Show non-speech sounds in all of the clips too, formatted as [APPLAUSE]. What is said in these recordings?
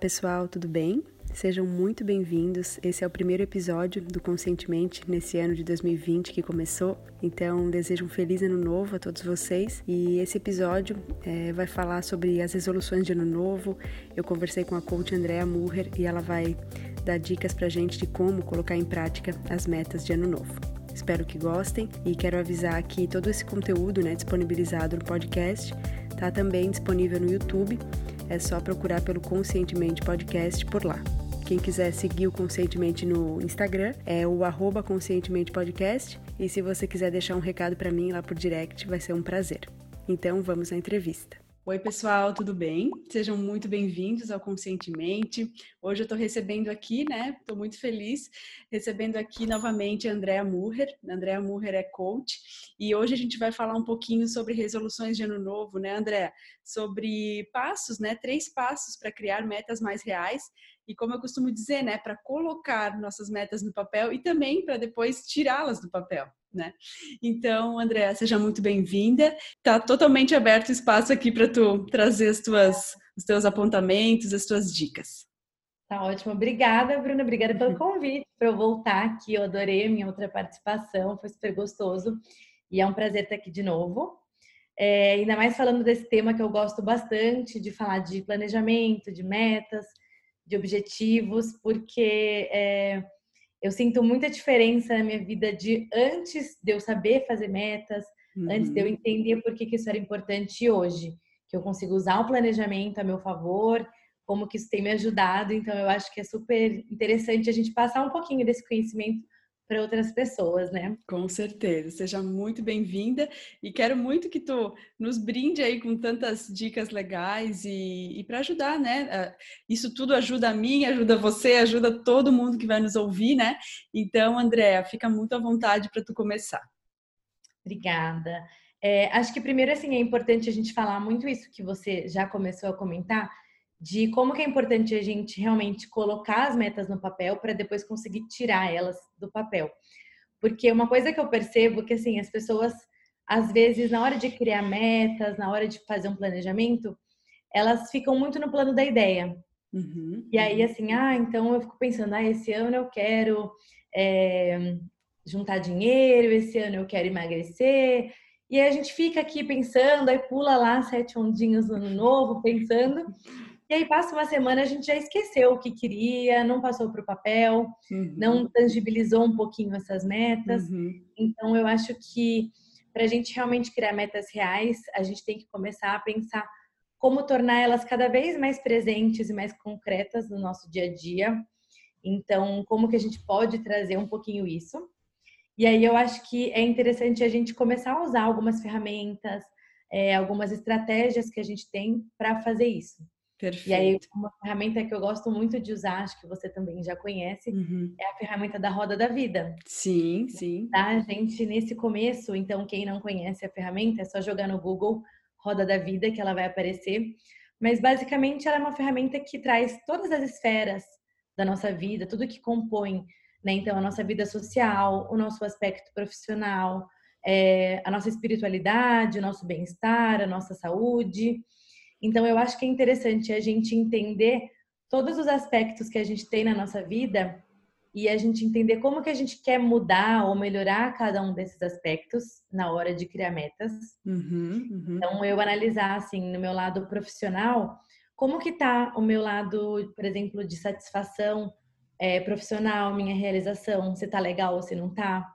pessoal, tudo bem? Sejam muito bem-vindos. Esse é o primeiro episódio do Conscientemente nesse ano de 2020 que começou. Então, desejo um feliz ano novo a todos vocês. E esse episódio é, vai falar sobre as resoluções de ano novo. Eu conversei com a coach Andrea Murrer e ela vai dar dicas pra gente de como colocar em prática as metas de ano novo. Espero que gostem e quero avisar que todo esse conteúdo, né, disponibilizado no podcast, tá também disponível no YouTube. É só procurar pelo Conscientemente Podcast por lá. Quem quiser seguir o Conscientemente no Instagram é o arroba Conscientemente Podcast. E se você quiser deixar um recado para mim lá por direct, vai ser um prazer. Então vamos à entrevista. Oi, pessoal, tudo bem? Sejam muito bem-vindos ao Conscientemente. Hoje eu estou recebendo aqui, né? Estou muito feliz, recebendo aqui novamente a Andrea Murrer. A Andrea Murrer é coach e hoje a gente vai falar um pouquinho sobre resoluções de ano novo, né, Andrea? Sobre passos, né? Três passos para criar metas mais reais e como eu costumo dizer, né, para colocar nossas metas no papel e também para depois tirá-las do papel né? Então, Andréa, seja muito bem-vinda. Tá totalmente aberto o espaço aqui para tu trazer as tuas, os teus apontamentos, as tuas dicas. Tá ótimo. Obrigada, Bruna. Obrigada pelo convite para eu voltar aqui. Eu adorei a minha outra participação, foi super gostoso. E é um prazer estar aqui de novo. É, ainda mais falando desse tema que eu gosto bastante, de falar de planejamento, de metas, de objetivos, porque é, eu sinto muita diferença na minha vida de antes de eu saber fazer metas, uhum. antes de eu uhum. entender por que, que isso era importante hoje, que eu consigo usar o planejamento a meu favor, como que isso tem me ajudado. Então eu acho que é super interessante a gente passar um pouquinho desse conhecimento para outras pessoas, né? Com certeza. Seja muito bem-vinda e quero muito que tu nos brinde aí com tantas dicas legais e, e para ajudar, né? Isso tudo ajuda a mim, ajuda você, ajuda todo mundo que vai nos ouvir, né? Então, Andréa, fica muito à vontade para tu começar. Obrigada. É, acho que primeiro assim é importante a gente falar muito isso que você já começou a comentar de como que é importante a gente realmente colocar as metas no papel para depois conseguir tirar elas do papel. Porque uma coisa que eu percebo que assim, as pessoas às vezes na hora de criar metas, na hora de fazer um planejamento, elas ficam muito no plano da ideia. Uhum, e aí uhum. assim, ah, então eu fico pensando, ah, esse ano eu quero é, juntar dinheiro, esse ano eu quero emagrecer. E aí a gente fica aqui pensando, aí pula lá sete ondinhos no ano novo, pensando. E aí passa uma semana, a gente já esqueceu o que queria, não passou para o papel, uhum. não tangibilizou um pouquinho essas metas. Uhum. Então, eu acho que para a gente realmente criar metas reais, a gente tem que começar a pensar como tornar elas cada vez mais presentes e mais concretas no nosso dia a dia. Então, como que a gente pode trazer um pouquinho isso? E aí eu acho que é interessante a gente começar a usar algumas ferramentas, é, algumas estratégias que a gente tem para fazer isso. Perfeito. E aí, uma ferramenta que eu gosto muito de usar, acho que você também já conhece, uhum. é a ferramenta da roda da vida. Sim, sim. Tá, gente, nesse começo, então, quem não conhece a ferramenta, é só jogar no Google Roda da Vida, que ela vai aparecer. Mas, basicamente, ela é uma ferramenta que traz todas as esferas da nossa vida, tudo que compõe, né? Então, a nossa vida social, o nosso aspecto profissional, é, a nossa espiritualidade, o nosso bem-estar, a nossa saúde. Então, eu acho que é interessante a gente entender todos os aspectos que a gente tem na nossa vida e a gente entender como que a gente quer mudar ou melhorar cada um desses aspectos na hora de criar metas. Uhum, uhum. Então, eu analisar, assim, no meu lado profissional, como que tá o meu lado, por exemplo, de satisfação é, profissional, minha realização, se tá legal ou se não tá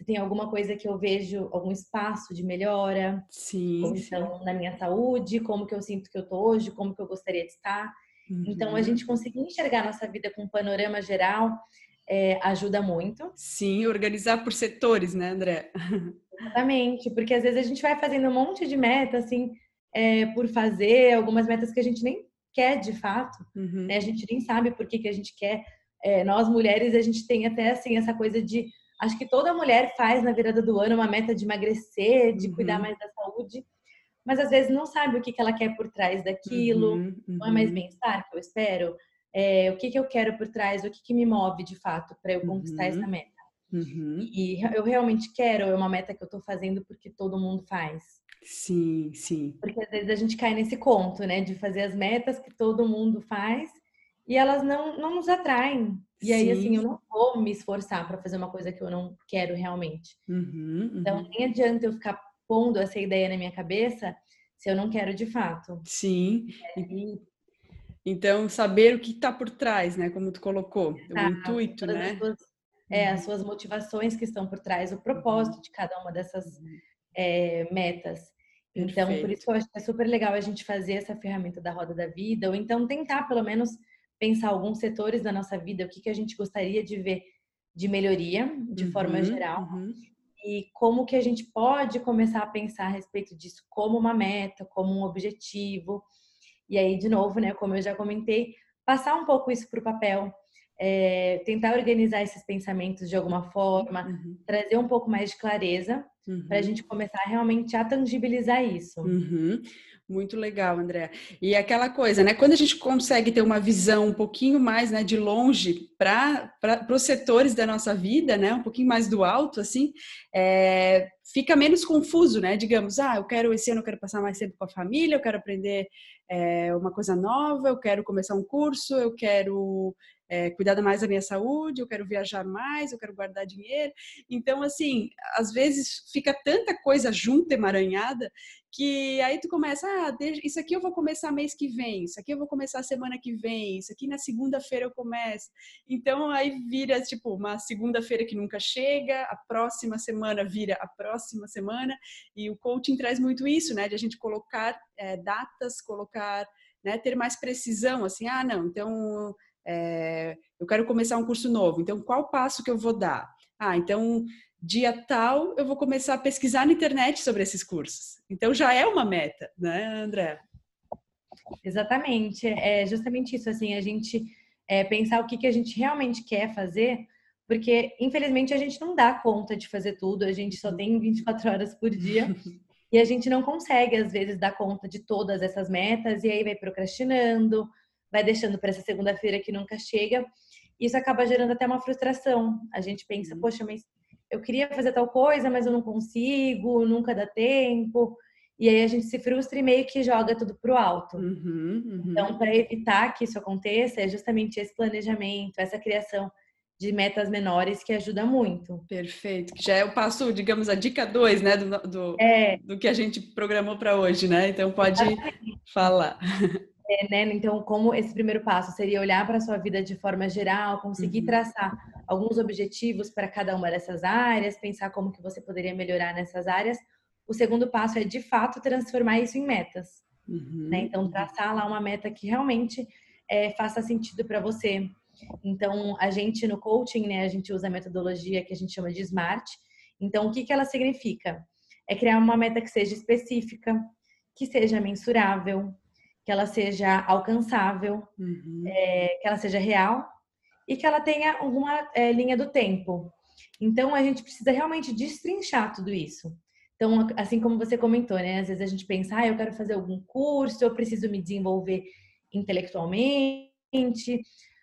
se tem alguma coisa que eu vejo, algum espaço de melhora. Sim. Então, sim. na minha saúde, como que eu sinto que eu tô hoje, como que eu gostaria de estar. Uhum. Então, a uhum. gente conseguir enxergar nossa vida com um panorama geral é, ajuda muito. Sim, organizar por setores, né, André? Exatamente, porque às vezes a gente vai fazendo um monte de meta, assim, é, por fazer, algumas metas que a gente nem quer de fato, uhum. né? A gente nem sabe por que, que a gente quer. É, nós mulheres, a gente tem até, assim, essa coisa de Acho que toda mulher faz na virada do ano uma meta de emagrecer, de uhum. cuidar mais da saúde, mas às vezes não sabe o que, que ela quer por trás daquilo, uhum, uhum. não é mais uhum. bem-estar que eu espero, é, o que, que eu quero por trás, o que, que me move de fato para eu conquistar essa uhum. meta. Uhum. E eu realmente quero, é uma meta que eu estou fazendo porque todo mundo faz. Sim, sim. Porque às vezes a gente cai nesse conto, né, de fazer as metas que todo mundo faz e elas não, não nos atraem. E aí, assim, eu não vou me esforçar para fazer uma coisa que eu não quero realmente. Uhum, então, uhum. Então, nem adianta eu ficar pondo essa ideia na minha cabeça se eu não quero de fato. Sim. E... Então, saber o que está por trás, né? Como tu colocou, o intuito, né? As suas, é, as uhum. suas motivações que estão por trás, o propósito uhum. de cada uma dessas é, metas. Então, Perfeito. por isso eu acho que é super legal a gente fazer essa ferramenta da roda da vida, ou então tentar, pelo menos, pensar alguns setores da nossa vida, o que, que a gente gostaria de ver de melhoria, de uhum, forma geral, uhum. e como que a gente pode começar a pensar a respeito disso como uma meta, como um objetivo. E aí, de novo, né, como eu já comentei, passar um pouco isso para o papel, é, tentar organizar esses pensamentos de alguma forma, uhum. trazer um pouco mais de clareza uhum. para a gente começar realmente a tangibilizar isso. Muito legal, André. E aquela coisa, né? Quando a gente consegue ter uma visão um pouquinho mais, né, de longe para os setores da nossa vida, né, um pouquinho mais do alto, assim, é, fica menos confuso, né? Digamos, ah, eu quero esse ano eu quero passar mais tempo com a família, eu quero aprender é, uma coisa nova, eu quero começar um curso, eu quero é, cuidar mais da minha saúde, eu quero viajar mais, eu quero guardar dinheiro. Então, assim, às vezes fica tanta coisa junta, emaranhada, que aí tu começa, ah, isso aqui eu vou começar mês que vem, isso aqui eu vou começar semana que vem, isso aqui na segunda-feira eu começo. Então, aí vira, tipo, uma segunda-feira que nunca chega, a próxima semana vira a próxima semana, e o coaching traz muito isso, né, de a gente colocar é, datas, colocar, né, ter mais precisão, assim, ah, não, então é, eu quero começar um curso novo, então qual passo que eu vou dar? Ah, então dia tal eu vou começar a pesquisar na internet sobre esses cursos. Então já é uma meta, né, André? Exatamente, é justamente isso, assim, a gente é, pensar o que, que a gente realmente quer fazer, porque infelizmente a gente não dá conta de fazer tudo, a gente só tem 24 horas por dia [LAUGHS] e a gente não consegue às vezes dar conta de todas essas metas e aí vai procrastinando, vai deixando para essa segunda-feira que nunca chega. Isso acaba gerando até uma frustração. A gente pensa, uhum. poxa, mas eu queria fazer tal coisa, mas eu não consigo, nunca dá tempo. E aí a gente se frustra e meio que joga tudo pro alto. Uhum, uhum. Então, para evitar que isso aconteça, é justamente esse planejamento, essa criação de metas menores que ajuda muito. Perfeito. Já é o passo, digamos, a dica 2, né, do, do, é. do, que a gente programou para hoje, né? Então pode Exatamente. falar. É, né? Então, como esse primeiro passo seria olhar para a sua vida de forma geral, conseguir uhum. traçar alguns objetivos para cada uma dessas áreas, pensar como que você poderia melhorar nessas áreas. O segundo passo é, de fato, transformar isso em metas. Uhum. Né? Então, traçar lá uma meta que realmente é, faça sentido para você. Então, a gente no coaching, né, a gente usa a metodologia que a gente chama de SMART. Então, o que, que ela significa? É criar uma meta que seja específica, que seja mensurável, que ela seja alcançável, uhum. é, que ela seja real e que ela tenha alguma é, linha do tempo. Então, a gente precisa realmente destrinchar tudo isso. Então, assim como você comentou, né? Às vezes a gente pensa, ah, eu quero fazer algum curso, eu preciso me desenvolver intelectualmente,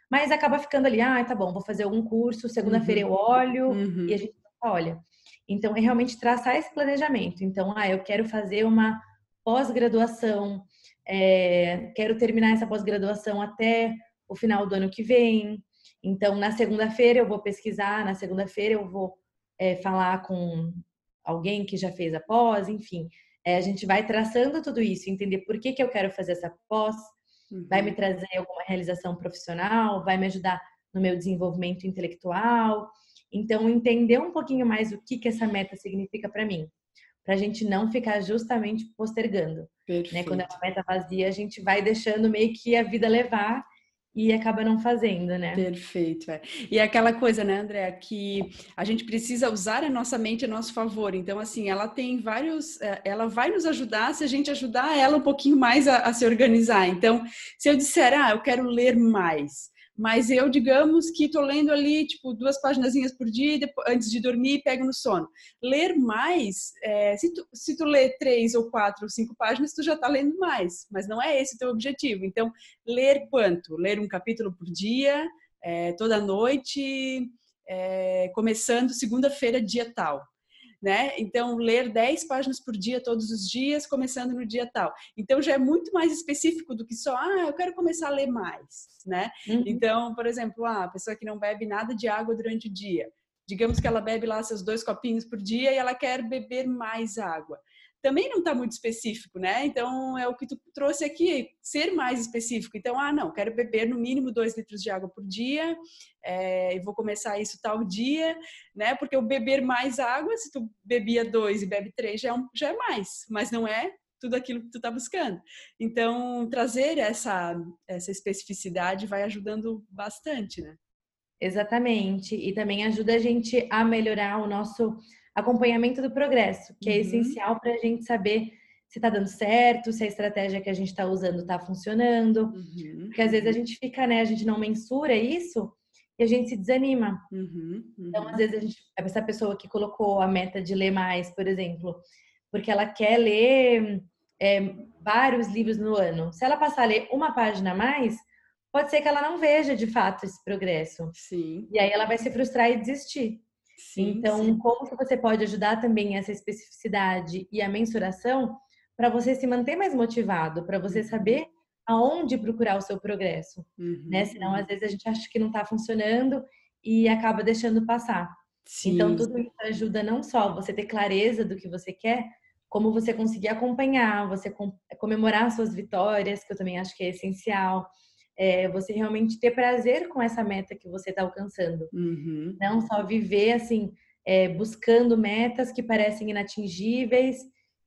mas acaba ficando ali, ah, tá bom, vou fazer algum curso, segunda-feira uhum. eu olho uhum. e a gente olha. Então, é realmente traçar esse planejamento. Então, ah, eu quero fazer uma pós-graduação é, quero terminar essa pós-graduação até o final do ano que vem. Então, na segunda-feira eu vou pesquisar, na segunda-feira eu vou é, falar com alguém que já fez a pós, enfim. É, a gente vai traçando tudo isso, entender por que, que eu quero fazer essa pós, uhum. vai me trazer alguma realização profissional, vai me ajudar no meu desenvolvimento intelectual. Então, entender um pouquinho mais o que, que essa meta significa para mim para a gente não ficar justamente postergando. Né? Quando é uma meta vazia, a gente vai deixando meio que a vida levar e acaba não fazendo, né? Perfeito. É. E é aquela coisa, né, André, que a gente precisa usar a nossa mente a nosso favor. Então, assim, ela tem vários. É, ela vai nos ajudar se a gente ajudar ela um pouquinho mais a, a se organizar. Então, se eu disser, ah, eu quero ler mais mas eu, digamos que estou lendo ali, tipo, duas páginas por dia depois, antes de dormir e pego no sono. Ler mais, é, se, tu, se tu lê três ou quatro ou cinco páginas, tu já está lendo mais, mas não é esse o teu objetivo. Então, ler quanto? Ler um capítulo por dia, é, toda noite, é, começando segunda-feira, dia tal. Né? Então, ler 10 páginas por dia, todos os dias, começando no dia tal. Então, já é muito mais específico do que só, ah, eu quero começar a ler mais, né? Uhum. Então, por exemplo, ah, a pessoa que não bebe nada de água durante o dia. Digamos que ela bebe lá seus dois copinhos por dia e ela quer beber mais água também não está muito específico, né? Então é o que tu trouxe aqui, ser mais específico. Então, ah, não, quero beber no mínimo dois litros de água por dia, é, vou começar isso tal dia, né? Porque o beber mais água, se tu bebia dois e bebe três, já é, um, já é mais, mas não é tudo aquilo que tu está buscando. Então, trazer essa, essa especificidade vai ajudando bastante, né? Exatamente. E também ajuda a gente a melhorar o nosso acompanhamento do progresso, que é uhum. essencial para a gente saber se está dando certo, se a estratégia que a gente está usando está funcionando. Uhum. Porque às vezes a gente fica, né, a gente não mensura isso e a gente se desanima. Uhum. Então, às vezes, a gente, essa pessoa que colocou a meta de ler mais, por exemplo, porque ela quer ler é, vários livros no ano. Se ela passar a ler uma página a mais, pode ser que ela não veja de fato esse progresso. Sim. E aí ela vai se frustrar e desistir. Sim, então, sim. como que você pode ajudar também essa especificidade e a mensuração para você se manter mais motivado, para você uhum. saber aonde procurar o seu progresso, uhum. né? Senão, às vezes, a gente acha que não está funcionando e acaba deixando passar. Então, sim. Então, tudo isso ajuda não só você ter clareza do que você quer, como você conseguir acompanhar, você comemorar suas vitórias, que eu também acho que é essencial é, você realmente ter prazer com essa meta que você está alcançando. Uhum. Não só viver assim, é, buscando metas que parecem inatingíveis,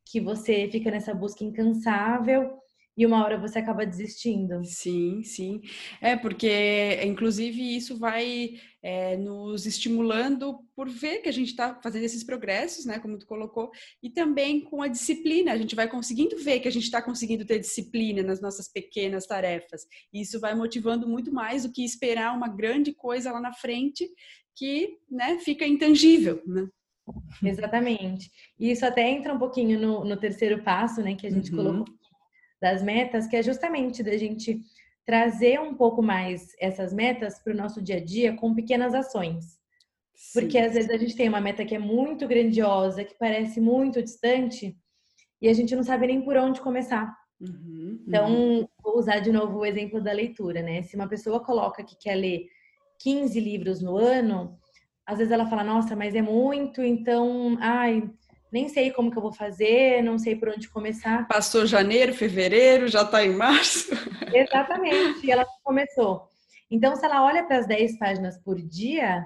que você fica nessa busca incansável e uma hora você acaba desistindo. Sim, sim. É, porque, inclusive, isso vai é, nos estimulando por ver que a gente está fazendo esses progressos, né, como tu colocou, e também com a disciplina. A gente vai conseguindo ver que a gente está conseguindo ter disciplina nas nossas pequenas tarefas. E isso vai motivando muito mais do que esperar uma grande coisa lá na frente que né, fica intangível, né? Exatamente. E isso até entra um pouquinho no, no terceiro passo, né, que a gente uhum. colocou das metas, que é justamente da gente trazer um pouco mais essas metas para o nosso dia a dia com pequenas ações. Sim. Porque às vezes a gente tem uma meta que é muito grandiosa, que parece muito distante, e a gente não sabe nem por onde começar. Uhum, então, uhum. vou usar de novo o exemplo da leitura, né? Se uma pessoa coloca que quer ler 15 livros no ano, às vezes ela fala, nossa, mas é muito, então, ai, nem sei como que eu vou fazer, não sei por onde começar. Passou janeiro, fevereiro, já está em março. [LAUGHS] Exatamente, e ela começou. Então, se ela olha para as 10 páginas por dia,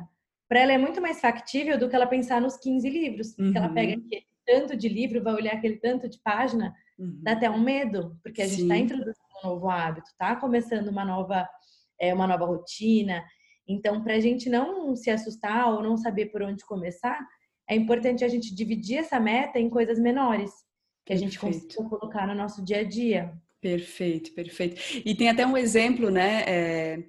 para ela é muito mais factível do que ela pensar nos 15 livros. Uhum. ela pega uhum. aquele tanto de livro, vai olhar aquele tanto de página, uhum. dá até um medo, porque a gente está introduzindo um novo hábito, está começando uma nova, é, uma nova rotina. Então, para a gente não se assustar ou não saber por onde começar, é importante a gente dividir essa meta em coisas menores, que a gente consiga colocar no nosso dia a dia. Perfeito, perfeito. E tem até um exemplo, né? É...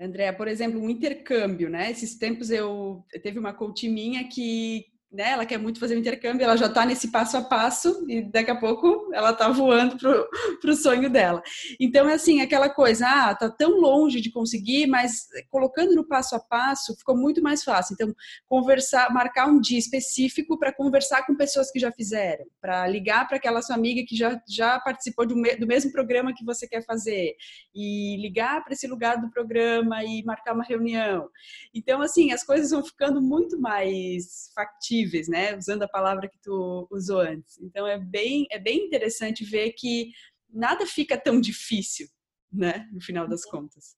Andréa, por exemplo, um intercâmbio, né? Esses tempos eu, eu teve uma coach minha que né, ela quer muito fazer o intercâmbio, ela já está nesse passo a passo e daqui a pouco ela está voando para o sonho dela. Então é assim, aquela coisa, ah, tá tão longe de conseguir, mas colocando no passo a passo ficou muito mais fácil. Então, conversar, marcar um dia específico para conversar com pessoas que já fizeram, para ligar para aquela sua amiga que já, já participou do, me, do mesmo programa que você quer fazer, e ligar para esse lugar do programa e marcar uma reunião. Então, assim, as coisas vão ficando muito mais factíveis né? Usando a palavra que tu usou antes. Então é bem, é bem interessante ver que nada fica tão difícil, né? No final das contas.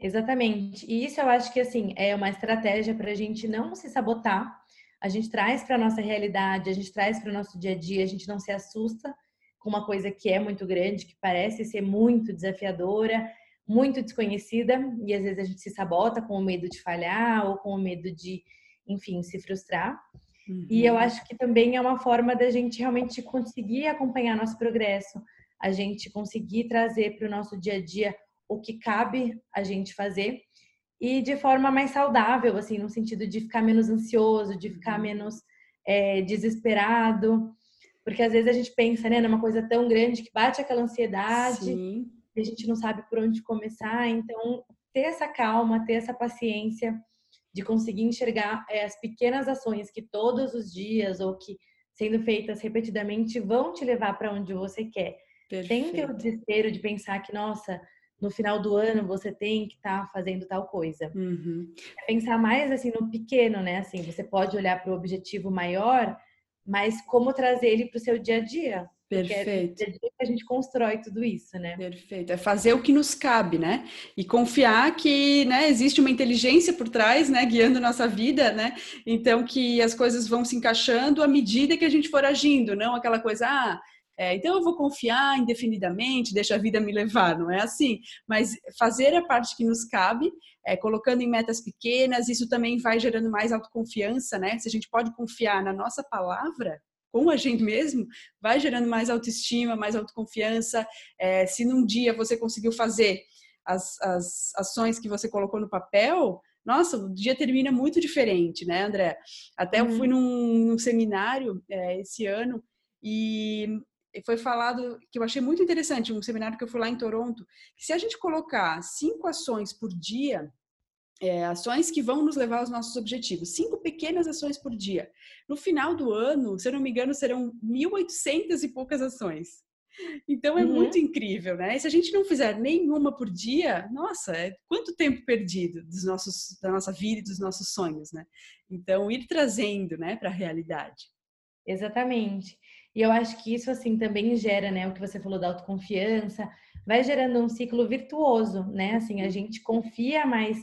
Exatamente. E isso eu acho que assim é uma estratégia para a gente não se sabotar. A gente traz para a nossa realidade, a gente traz para o nosso dia a dia, a gente não se assusta com uma coisa que é muito grande, que parece ser muito desafiadora, muito desconhecida, e às vezes a gente se sabota com o medo de falhar ou com o medo de, enfim, se frustrar. Uhum. E eu acho que também é uma forma da gente realmente conseguir acompanhar nosso progresso, a gente conseguir trazer para o nosso dia a dia o que cabe a gente fazer e de forma mais saudável, assim, no sentido de ficar menos ansioso, de ficar uhum. menos é, desesperado, porque às vezes a gente pensa, né, numa coisa tão grande que bate aquela ansiedade Sim. e a gente não sabe por onde começar. Então, ter essa calma, ter essa paciência de conseguir enxergar é, as pequenas ações que todos os dias ou que sendo feitas repetidamente vão te levar para onde você quer. Perfeito. O desespero de pensar que, nossa, no final do ano você tem que estar tá fazendo tal coisa. Uhum. É pensar mais assim no pequeno, né? Assim, você pode olhar para o objetivo maior, mas como trazer ele para o seu dia a dia. É Perfeito. É a gente constrói tudo isso, né? Perfeito. É fazer o que nos cabe, né? E confiar que, né, existe uma inteligência por trás, né, guiando nossa vida, né? Então que as coisas vão se encaixando à medida que a gente for agindo, não aquela coisa, ah, é, então eu vou confiar indefinidamente, deixa a vida me levar, não é assim? Mas fazer a parte que nos cabe, é, colocando em metas pequenas, isso também vai gerando mais autoconfiança, né? Se a gente pode confiar na nossa palavra, com a gente mesmo, vai gerando mais autoestima, mais autoconfiança. É, se num dia você conseguiu fazer as, as ações que você colocou no papel, nossa, o dia termina muito diferente, né, André? Até uhum. eu fui num, num seminário é, esse ano e foi falado que eu achei muito interessante, um seminário que eu fui lá em Toronto, que se a gente colocar cinco ações por dia, é, ações que vão nos levar aos nossos objetivos. Cinco pequenas ações por dia. No final do ano, se eu não me engano, serão 1.800 e poucas ações. Então é uhum. muito incrível, né? E se a gente não fizer nenhuma por dia, nossa, é quanto tempo perdido dos nossos, da nossa vida e dos nossos sonhos, né? Então ir trazendo, né, para a realidade. Exatamente. E eu acho que isso assim também gera, né, o que você falou da autoconfiança, vai gerando um ciclo virtuoso, né? Assim, a uhum. gente confia mais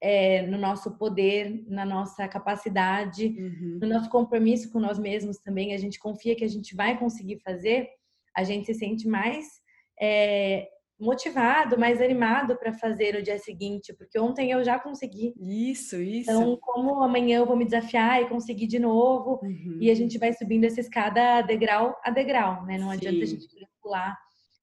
é, no nosso poder, na nossa capacidade, uhum. no nosso compromisso com nós mesmos também. A gente confia que a gente vai conseguir fazer, a gente se sente mais é, motivado, mais animado para fazer no dia seguinte, porque ontem eu já consegui. Isso, isso. Então, como amanhã eu vou me desafiar e conseguir de novo, uhum. e a gente vai subindo essa escada degrau a degrau, né? Não Sim. adianta a gente pular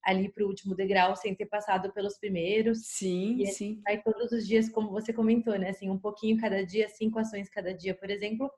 ali para o último degrau sem ter passado pelos primeiros. Sim, e sim. Vai todos os dias, como você comentou, né? Assim, um pouquinho cada dia, cinco ações cada dia, por exemplo,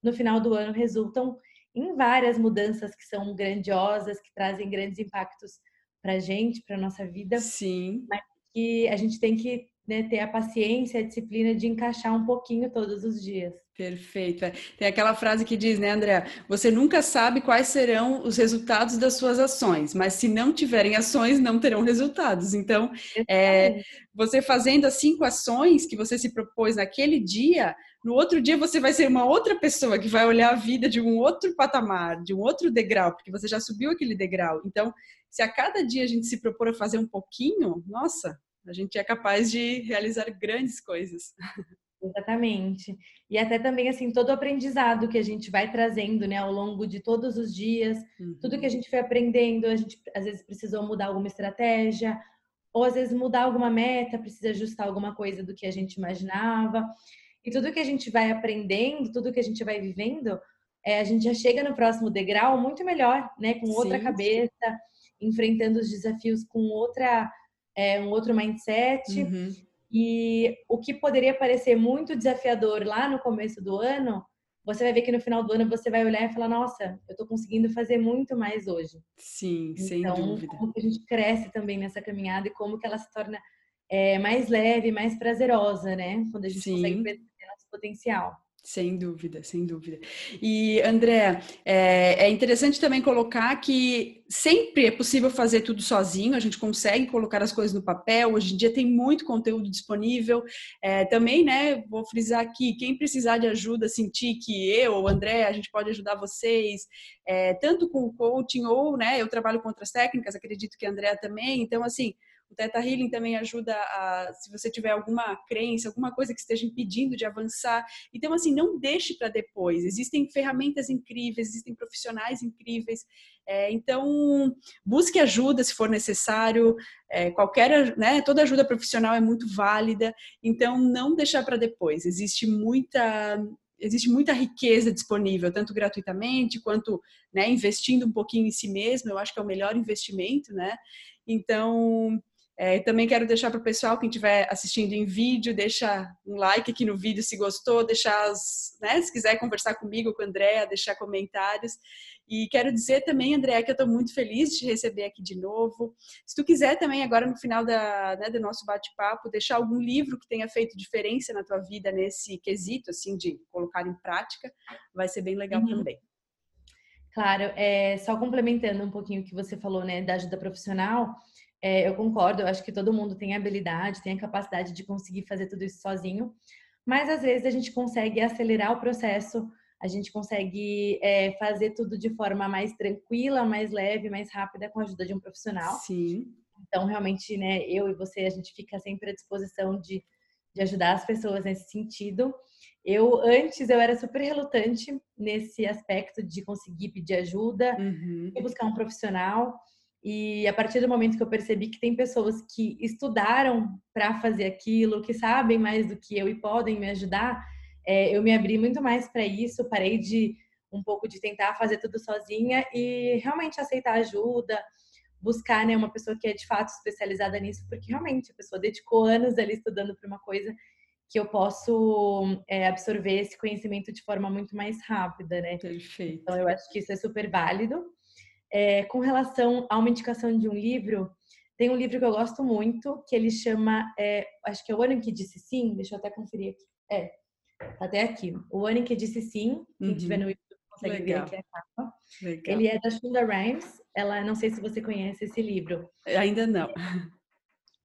no final do ano resultam em várias mudanças que são grandiosas, que trazem grandes impactos para a gente, para nossa vida. Sim. Mas que a gente tem que né, ter a paciência, a disciplina de encaixar um pouquinho todos os dias. Perfeito. É. Tem aquela frase que diz, né, André? Você nunca sabe quais serão os resultados das suas ações, mas se não tiverem ações, não terão resultados. Então, é, você fazendo as cinco ações que você se propôs naquele dia, no outro dia você vai ser uma outra pessoa que vai olhar a vida de um outro patamar, de um outro degrau, porque você já subiu aquele degrau. Então, se a cada dia a gente se propor a fazer um pouquinho, nossa, a gente é capaz de realizar grandes coisas. [LAUGHS] Exatamente. E até também, assim, todo o aprendizado que a gente vai trazendo, né, ao longo de todos os dias, uhum. tudo que a gente foi aprendendo, a gente às vezes precisou mudar alguma estratégia, ou às vezes mudar alguma meta, precisa ajustar alguma coisa do que a gente imaginava. E tudo que a gente vai aprendendo, tudo que a gente vai vivendo, é, a gente já chega no próximo degrau muito melhor, né, com outra Sim. cabeça, enfrentando os desafios com outra, é, um outro mindset. Uhum e o que poderia parecer muito desafiador lá no começo do ano, você vai ver que no final do ano você vai olhar e falar: Nossa, eu estou conseguindo fazer muito mais hoje. Sim, então, sem dúvida. Como que a gente cresce também nessa caminhada e como que ela se torna é, mais leve, mais prazerosa, né? Quando a gente Sim. consegue perceber nosso potencial. Sem dúvida, sem dúvida. E, André, é, é, interessante também colocar que sempre é possível fazer tudo sozinho, a gente consegue colocar as coisas no papel, hoje em dia tem muito conteúdo disponível. É, também, né, vou frisar aqui, quem precisar de ajuda, sentir que eu ou André, a gente pode ajudar vocês, é, tanto com o coaching ou, né, eu trabalho com outras técnicas, acredito que a André também, então, assim, o Theta Healing também ajuda a, se você tiver alguma crença, alguma coisa que esteja impedindo de avançar. Então, assim, não deixe para depois. Existem ferramentas incríveis, existem profissionais incríveis. É, então, busque ajuda se for necessário. É, qualquer, né, toda ajuda profissional é muito válida. Então, não deixar para depois. Existe muita existe muita riqueza disponível, tanto gratuitamente quanto né, investindo um pouquinho em si mesmo. Eu acho que é o melhor investimento, né? Então, É, também quero deixar para o pessoal, quem estiver assistindo em vídeo, deixa um like aqui no vídeo se gostou, deixar as, né, se quiser conversar comigo, com a Andréa, deixar comentários. E quero dizer também, André, que eu estou muito feliz de te receber aqui de novo. Se tu quiser também, agora no final da, né, do nosso bate-papo, deixar algum livro que tenha feito diferença na tua vida nesse quesito, assim, de colocar em prática, vai ser bem legal uhum. também. Claro, é, só complementando um pouquinho o que você falou, né, da ajuda profissional, é, eu concordo, eu acho que todo mundo tem a habilidade, tem a capacidade de conseguir fazer tudo isso sozinho, mas às vezes a gente consegue acelerar o processo, a gente consegue é, fazer tudo de forma mais tranquila, mais leve, mais rápida com a ajuda de um profissional. Sim. Então, realmente, né, eu e você, a gente fica sempre à disposição de, de ajudar as pessoas nesse sentido. Eu, antes, eu era super relutante nesse aspecto de conseguir pedir ajuda uhum. e buscar um profissional. E a partir do momento que eu percebi que tem pessoas que estudaram para fazer aquilo, que sabem mais do que eu e podem me ajudar, é, eu me abri muito mais para isso, parei de um pouco de tentar fazer tudo sozinha e realmente aceitar ajuda, buscar né, uma pessoa que é de fato especializada nisso, porque realmente a pessoa dedicou anos ali estudando para uma coisa que eu posso é, absorver esse conhecimento de forma muito mais rápida, né? Perfeito. Então eu acho que isso é super válido. É, com relação a uma indicação de um livro, tem um livro que eu gosto muito, que ele chama, é, acho que é o ano em que disse sim, deixa eu até conferir aqui. É, tá até aqui. O ano em que disse sim, quem uhum. tiver no YouTube consegue Legal. ver aqui a capa. Legal. Ele é da Shonda Rhimes. Ela, não sei se você conhece esse livro. Ainda não.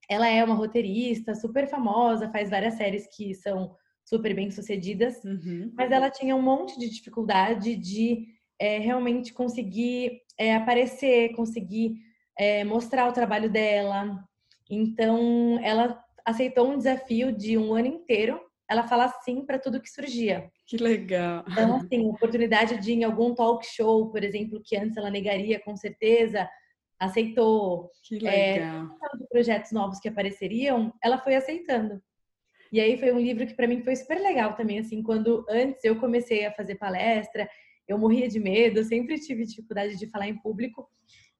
Ela é uma roteirista super famosa, faz várias séries que são super bem sucedidas, uhum. mas ela tinha um monte de dificuldade de é, realmente conseguir é, aparecer, conseguir é, mostrar o trabalho dela. Então, ela aceitou um desafio de um ano inteiro. Ela fala sim para tudo que surgia. Que legal. Então, assim, oportunidade de ir em algum talk show, por exemplo, que antes ela negaria com certeza, aceitou. Que é, legal. É, projetos novos que apareceriam, ela foi aceitando. E aí foi um livro que para mim foi super legal também, assim, quando antes eu comecei a fazer palestra, eu morria de medo, sempre tive dificuldade de falar em público.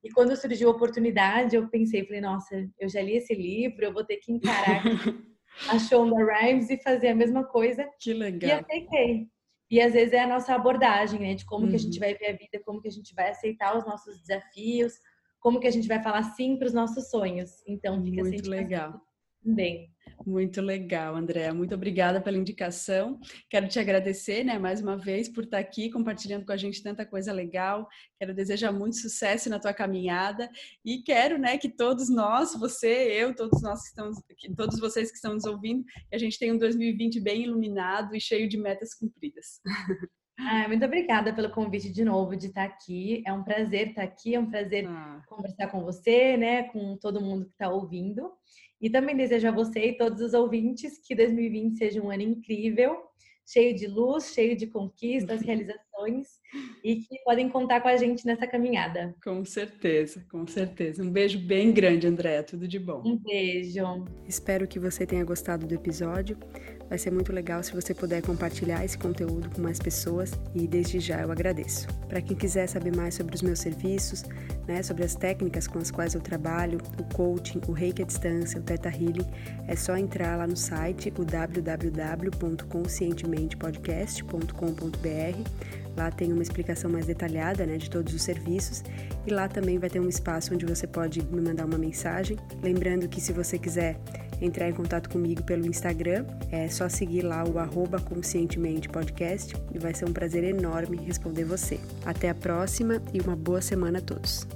E quando surgiu a oportunidade, eu pensei, falei, nossa, eu já li esse livro, eu vou ter que encarar [LAUGHS] a Shonda Rhimes e fazer a mesma coisa. Que legal. E aceitei. E às vezes é a nossa abordagem, né, de como uhum. que a gente uhum. vai ver a vida, como que a gente vai aceitar os nossos desafios, como que a gente vai falar sim para os nossos sonhos. Então, fica Muito legal. Também. Muito legal, Andréa. Muito obrigada pela indicação. Quero te agradecer, né, mais uma vez por estar aqui compartilhando com a gente tanta coisa legal. Quero desejar muito sucesso na tua caminhada e quero, né, que todos nós, você, eu, todos nós que estamos, todos vocês que estão nos ouvindo, que a gente tenha um 2020 bem iluminado e cheio de metas cumpridas. [LAUGHS] Ah, muito obrigada pelo convite de novo de estar aqui. É um prazer estar aqui, é um prazer ah. conversar com você, né, com todo mundo que está ouvindo. E também desejo a você e todos os ouvintes que 2020 seja um ano incrível, cheio de luz, cheio de conquistas, realizações e que podem contar com a gente nessa caminhada. Com certeza, com certeza. Um beijo bem grande, Andréa. Tudo de bom. Um beijo. Espero que você tenha gostado do episódio. Vai ser muito legal se você puder compartilhar esse conteúdo com mais pessoas e desde já eu agradeço. Para quem quiser saber mais sobre os meus serviços, né, sobre as técnicas com as quais eu trabalho, o coaching, o reiki à distância, o Theta Healing, é só entrar lá no site o www.conscientementepodcast.com.br. Lá tem uma explicação mais detalhada né, de todos os serviços e lá também vai ter um espaço onde você pode me mandar uma mensagem. Lembrando que se você quiser entrar em contato comigo pelo Instagram, é só seguir lá o arroba conscientemente podcast e vai ser um prazer enorme responder você. Até a próxima e uma boa semana a todos.